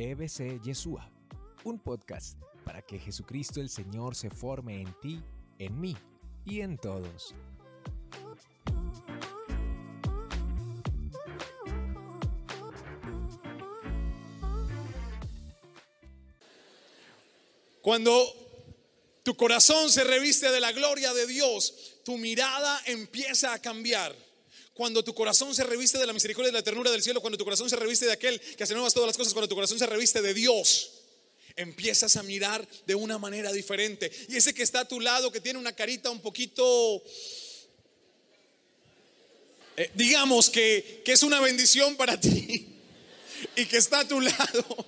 EBC Yeshua, un podcast para que Jesucristo el Señor se forme en ti, en mí y en todos. Cuando tu corazón se reviste de la gloria de Dios, tu mirada empieza a cambiar. Cuando tu corazón se reviste de la misericordia y de la ternura del cielo, cuando tu corazón se reviste de aquel que hace nuevas todas las cosas, cuando tu corazón se reviste de Dios, empiezas a mirar de una manera diferente. Y ese que está a tu lado, que tiene una carita un poquito, eh, digamos que, que es una bendición para ti y que está a tu lado,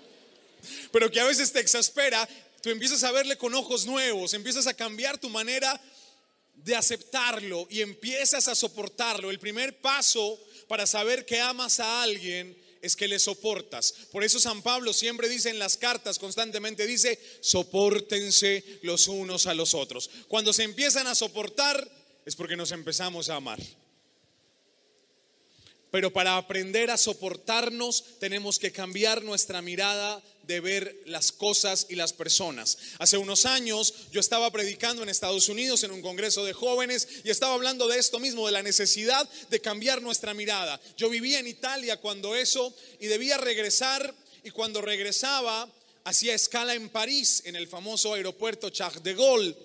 pero que a veces te exaspera, tú empiezas a verle con ojos nuevos, empiezas a cambiar tu manera de aceptarlo y empiezas a soportarlo. El primer paso para saber que amas a alguien es que le soportas. Por eso San Pablo siempre dice en las cartas constantemente, dice, soportense los unos a los otros. Cuando se empiezan a soportar es porque nos empezamos a amar. Pero para aprender a soportarnos tenemos que cambiar nuestra mirada de ver las cosas y las personas. Hace unos años yo estaba predicando en Estados Unidos en un congreso de jóvenes y estaba hablando de esto mismo, de la necesidad de cambiar nuestra mirada. Yo vivía en Italia cuando eso y debía regresar y cuando regresaba hacía escala en París, en el famoso aeropuerto Charles de Gaulle.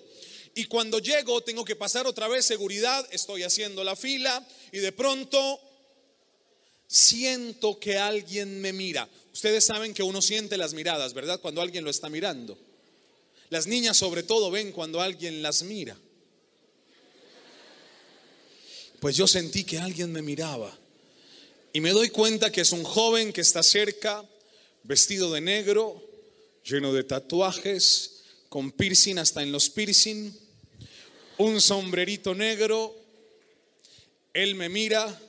Y cuando llego tengo que pasar otra vez seguridad, estoy haciendo la fila y de pronto siento que alguien me mira. Ustedes saben que uno siente las miradas, ¿verdad? Cuando alguien lo está mirando. Las niñas sobre todo ven cuando alguien las mira. Pues yo sentí que alguien me miraba. Y me doy cuenta que es un joven que está cerca, vestido de negro, lleno de tatuajes, con piercing hasta en los piercing, un sombrerito negro. Él me mira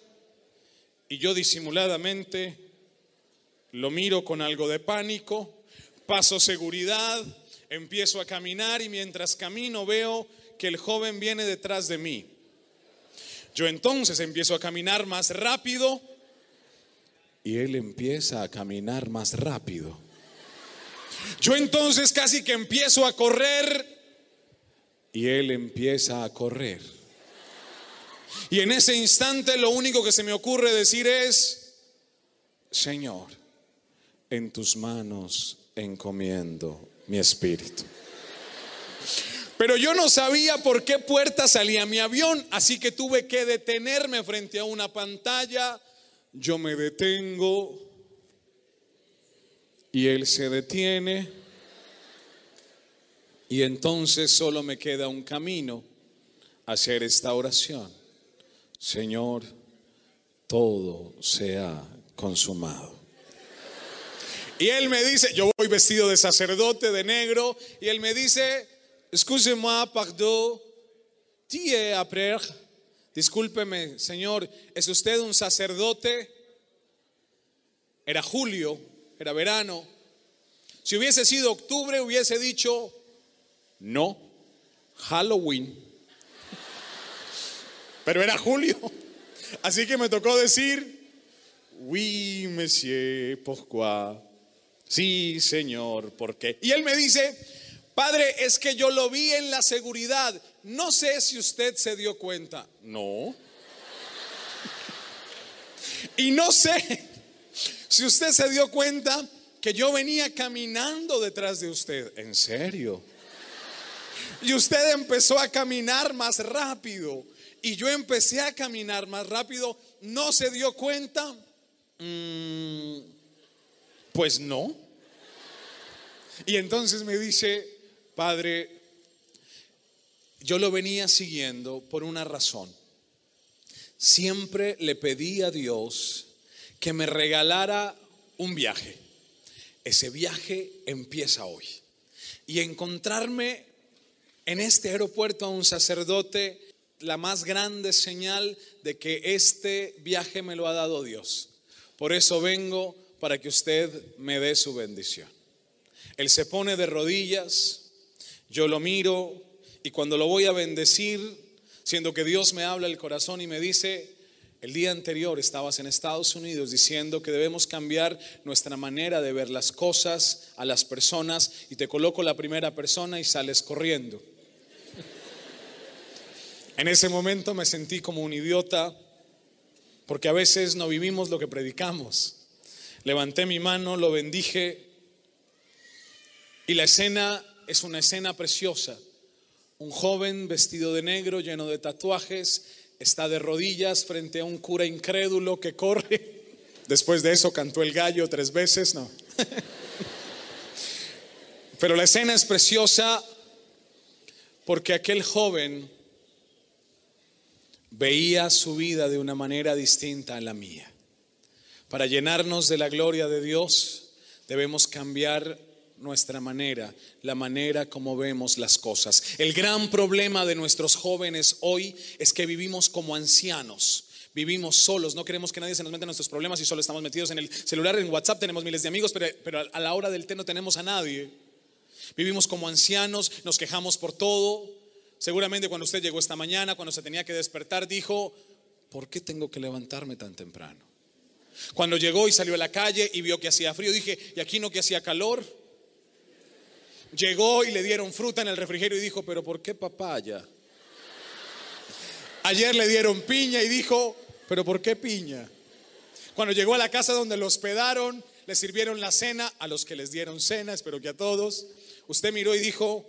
y yo disimuladamente lo miro con algo de pánico, paso seguridad, empiezo a caminar y mientras camino veo que el joven viene detrás de mí. Yo entonces empiezo a caminar más rápido y él empieza a caminar más rápido. Yo entonces casi que empiezo a correr y él empieza a correr. Y en ese instante lo único que se me ocurre decir es, Señor, en tus manos encomiendo mi espíritu. Pero yo no sabía por qué puerta salía mi avión, así que tuve que detenerme frente a una pantalla. Yo me detengo y él se detiene. Y entonces solo me queda un camino, hacer esta oración. Señor, todo se ha consumado. Y él me dice, yo voy vestido de sacerdote, de negro, y él me dice, excusez-moi, pardon, tie après, discúlpeme, señor, ¿es usted un sacerdote? Era julio, era verano. Si hubiese sido octubre, hubiese dicho, no, Halloween. Pero era julio. Así que me tocó decir, oui, monsieur, pourquoi? Sí, Señor, ¿por qué? Y él me dice, Padre, es que yo lo vi en la seguridad. No sé si usted se dio cuenta. No. Y no sé si usted se dio cuenta que yo venía caminando detrás de usted. ¿En serio? Y usted empezó a caminar más rápido. Y yo empecé a caminar más rápido. ¿No se dio cuenta? Mm, pues no. Y entonces me dice, Padre, yo lo venía siguiendo por una razón. Siempre le pedí a Dios que me regalara un viaje. Ese viaje empieza hoy. Y encontrarme en este aeropuerto a un sacerdote, la más grande señal de que este viaje me lo ha dado Dios. Por eso vengo para que usted me dé su bendición. Él se pone de rodillas, yo lo miro y cuando lo voy a bendecir, siendo que Dios me habla el corazón y me dice, El día anterior estabas en Estados Unidos diciendo que debemos cambiar nuestra manera de ver las cosas, a las personas, y te coloco la primera persona y sales corriendo. En ese momento me sentí como un idiota porque a veces no vivimos lo que predicamos. Levanté mi mano, lo bendije y la escena es una escena preciosa. Un joven vestido de negro, lleno de tatuajes, está de rodillas frente a un cura incrédulo que corre. Después de eso cantó el gallo tres veces, no. Pero la escena es preciosa porque aquel joven veía su vida de una manera distinta a la mía. Para llenarnos de la gloria de Dios debemos cambiar nuestra manera, la manera como vemos las cosas. El gran problema de nuestros jóvenes hoy es que vivimos como ancianos. Vivimos solos, no queremos que nadie se nos meta en nuestros problemas y solo estamos metidos en el celular, en WhatsApp tenemos miles de amigos, pero, pero a la hora del té no tenemos a nadie. Vivimos como ancianos, nos quejamos por todo. Seguramente cuando usted llegó esta mañana, cuando se tenía que despertar, dijo, ¿por qué tengo que levantarme tan temprano? Cuando llegó y salió a la calle y vio que hacía frío, dije, ¿y aquí no que hacía calor? Llegó y le dieron fruta en el refrigerio y dijo, pero ¿por qué papaya? Ayer le dieron piña y dijo, pero ¿por qué piña? Cuando llegó a la casa donde lo hospedaron, le sirvieron la cena a los que les dieron cena, espero que a todos. Usted miró y dijo,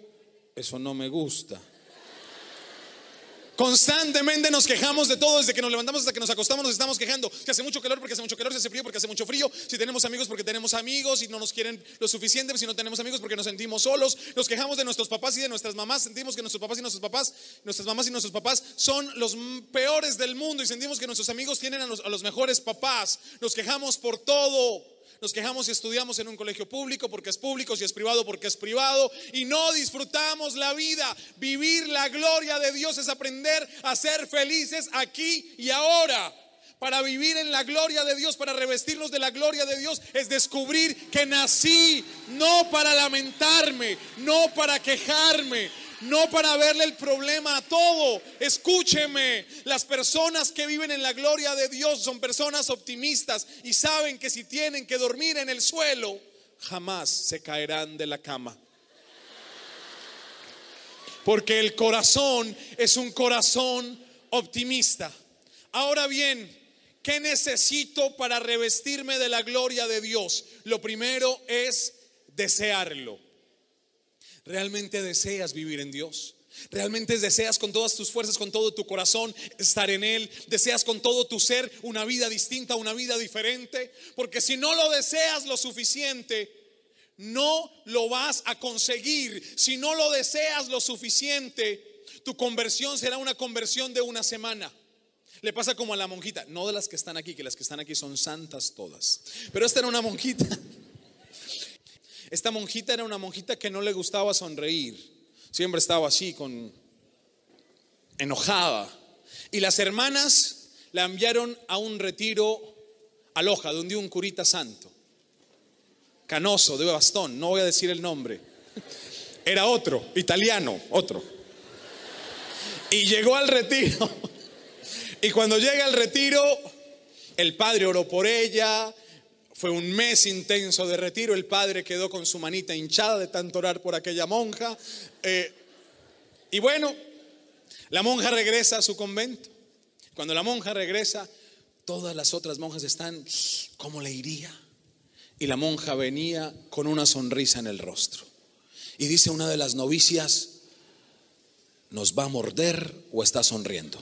eso no me gusta. Constantemente nos quejamos de todo, desde que nos levantamos hasta que nos acostamos nos estamos quejando. Si hace mucho calor porque hace mucho calor, si hace frío porque hace mucho frío, si tenemos amigos porque tenemos amigos, si no nos quieren lo suficiente, si no tenemos amigos porque nos sentimos solos. Nos quejamos de nuestros papás y de nuestras mamás, sentimos que nuestros papás y nuestros papás, nuestras mamás y nuestros papás son los peores del mundo y sentimos que nuestros amigos tienen a los mejores papás. Nos quejamos por todo nos quejamos y estudiamos en un colegio público porque es público, si es privado porque es privado, y no disfrutamos la vida. Vivir la gloria de Dios es aprender a ser felices aquí y ahora. Para vivir en la gloria de Dios, para revestirnos de la gloria de Dios, es descubrir que nací no para lamentarme, no para quejarme, no para verle el problema a todo. Escúcheme, las personas que viven en la gloria de Dios son personas optimistas y saben que si tienen que dormir en el suelo, jamás se caerán de la cama. Porque el corazón es un corazón optimista. Ahora bien, ¿qué necesito para revestirme de la gloria de Dios? Lo primero es desearlo. ¿Realmente deseas vivir en Dios? ¿Realmente deseas con todas tus fuerzas, con todo tu corazón estar en Él? ¿Deseas con todo tu ser una vida distinta, una vida diferente? Porque si no lo deseas lo suficiente, no lo vas a conseguir. Si no lo deseas lo suficiente, tu conversión será una conversión de una semana. Le pasa como a la monjita, no de las que están aquí, que las que están aquí son santas todas. Pero esta era una monjita esta monjita era una monjita que no le gustaba sonreír. Siempre estaba así, con enojada. Y las hermanas la enviaron a un retiro a Loja, donde un curita santo. Canoso, de bastón, no voy a decir el nombre. Era otro, italiano, otro. Y llegó al retiro. Y cuando llega al retiro, el padre oró por ella, fue un mes intenso de retiro, el padre quedó con su manita hinchada de tanto orar por aquella monja. Eh, y bueno, la monja regresa a su convento. Cuando la monja regresa, todas las otras monjas están, ¿cómo le iría? Y la monja venía con una sonrisa en el rostro. Y dice una de las novicias, ¿nos va a morder o está sonriendo?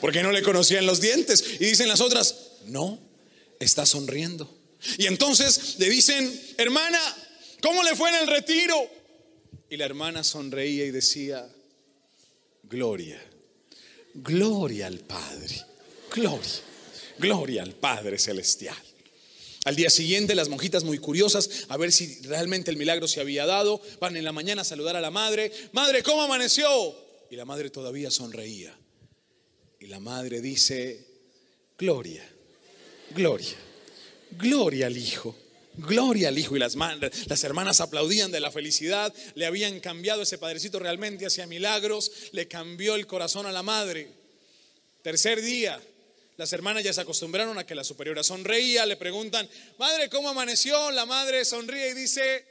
Porque no le conocían los dientes. Y dicen las otras, no, está sonriendo. Y entonces le dicen, hermana, ¿cómo le fue en el retiro? Y la hermana sonreía y decía, gloria, gloria al Padre, gloria, gloria al Padre Celestial. Al día siguiente las monjitas muy curiosas a ver si realmente el milagro se había dado, van en la mañana a saludar a la madre, madre, ¿cómo amaneció? Y la madre todavía sonreía. La madre dice, gloria, gloria, gloria al Hijo. Gloria al Hijo y las, las hermanas aplaudían de la felicidad, le habían cambiado ese padrecito realmente hacia milagros, le cambió el corazón a la madre. Tercer día, las hermanas ya se acostumbraron a que la superiora sonreía, le preguntan, madre, ¿cómo amaneció? La madre sonríe y dice,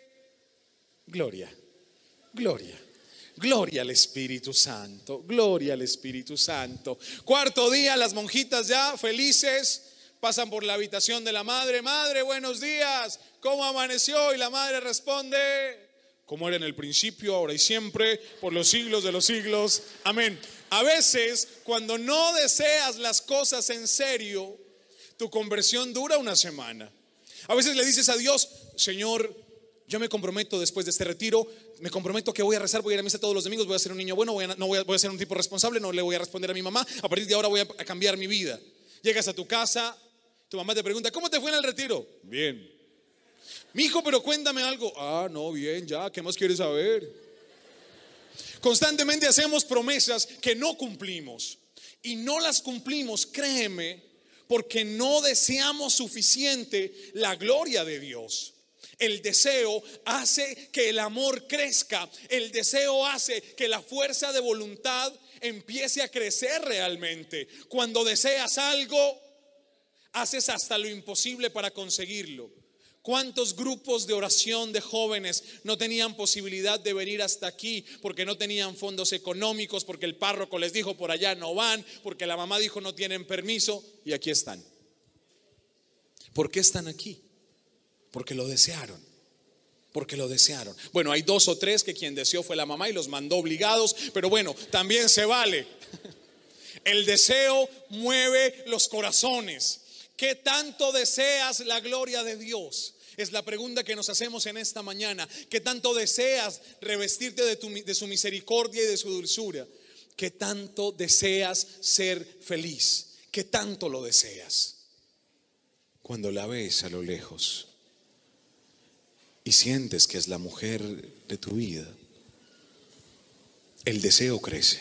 gloria, gloria. Gloria al Espíritu Santo, gloria al Espíritu Santo. Cuarto día, las monjitas ya felices pasan por la habitación de la madre. Madre, buenos días, ¿cómo amaneció? Y la madre responde, como era en el principio, ahora y siempre, por los siglos de los siglos. Amén. A veces, cuando no deseas las cosas en serio, tu conversión dura una semana. A veces le dices a Dios, Señor, yo me comprometo después de este retiro, me comprometo que voy a rezar, voy a ir a misa todos los domingos, voy a ser un niño bueno, voy a, no voy a, voy a ser un tipo responsable, no le voy a responder a mi mamá, a partir de ahora voy a, a cambiar mi vida. Llegas a tu casa, tu mamá te pregunta, ¿cómo te fue en el retiro? Bien. Mi hijo, pero cuéntame algo. Ah, no, bien, ya, ¿qué más quieres saber? Constantemente hacemos promesas que no cumplimos. Y no las cumplimos, créeme, porque no deseamos suficiente la gloria de Dios. El deseo hace que el amor crezca. El deseo hace que la fuerza de voluntad empiece a crecer realmente. Cuando deseas algo, haces hasta lo imposible para conseguirlo. ¿Cuántos grupos de oración de jóvenes no tenían posibilidad de venir hasta aquí porque no tenían fondos económicos, porque el párroco les dijo por allá no van, porque la mamá dijo no tienen permiso y aquí están? ¿Por qué están aquí? Porque lo desearon. Porque lo desearon. Bueno, hay dos o tres que quien deseó fue la mamá y los mandó obligados, pero bueno, también se vale. El deseo mueve los corazones. ¿Qué tanto deseas la gloria de Dios? Es la pregunta que nos hacemos en esta mañana. ¿Qué tanto deseas revestirte de, tu, de, su misericordia y de su dulzura? ¿Qué tanto deseas ser feliz? ¿Qué tanto lo deseas? Cuando la ves a lo lejos y sientes que es la mujer de tu vida, el deseo crece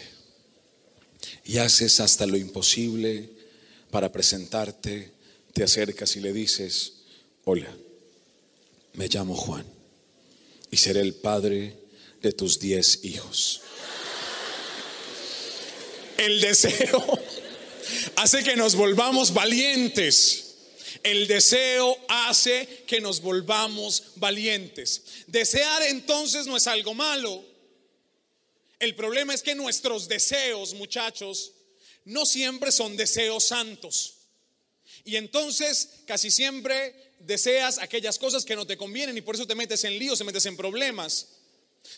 y haces hasta lo imposible para presentarte te acercas y le dices, hola, me llamo Juan y seré el padre de tus diez hijos. El deseo hace que nos volvamos valientes. El deseo hace que nos volvamos valientes. Desear entonces no es algo malo. El problema es que nuestros deseos, muchachos, no siempre son deseos santos. Y entonces casi siempre deseas aquellas cosas que no te convienen y por eso te metes en líos, te metes en problemas.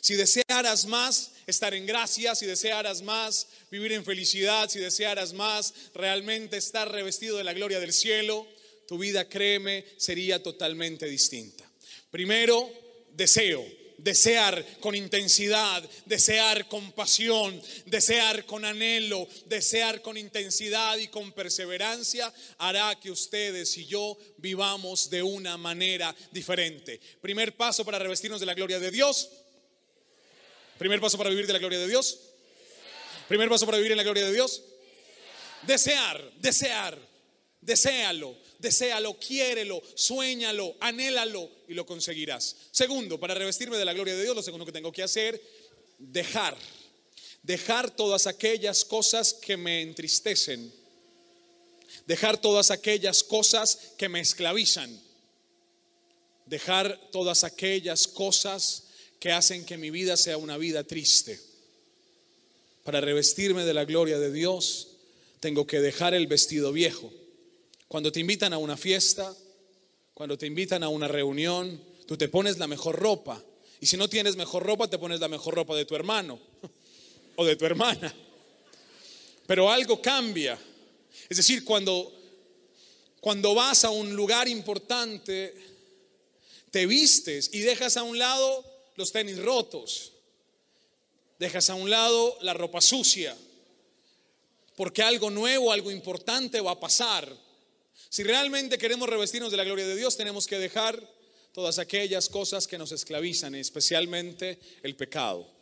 Si desearas más estar en gracia, si desearas más vivir en felicidad, si desearas más realmente estar revestido de la gloria del cielo, tu vida, créeme, sería totalmente distinta. Primero, deseo desear con intensidad, desear con pasión, desear con anhelo, desear con intensidad y con perseverancia, hará que ustedes y yo vivamos de una manera diferente. Primer paso para revestirnos de la gloria de Dios. Primer paso para vivir de la gloria de Dios. Primer paso para vivir en la gloria de Dios. Desear, desear, deséalo deséalo, quiérelo, suéñalo, anhélalo y lo conseguirás. Segundo, para revestirme de la gloria de Dios, lo segundo que tengo que hacer, dejar. Dejar todas aquellas cosas que me entristecen. Dejar todas aquellas cosas que me esclavizan. Dejar todas aquellas cosas que hacen que mi vida sea una vida triste. Para revestirme de la gloria de Dios, tengo que dejar el vestido viejo cuando te invitan a una fiesta, cuando te invitan a una reunión, tú te pones la mejor ropa. Y si no tienes mejor ropa, te pones la mejor ropa de tu hermano o de tu hermana. Pero algo cambia. Es decir, cuando, cuando vas a un lugar importante, te vistes y dejas a un lado los tenis rotos. Dejas a un lado la ropa sucia. Porque algo nuevo, algo importante va a pasar. Si realmente queremos revestirnos de la gloria de Dios, tenemos que dejar todas aquellas cosas que nos esclavizan, especialmente el pecado.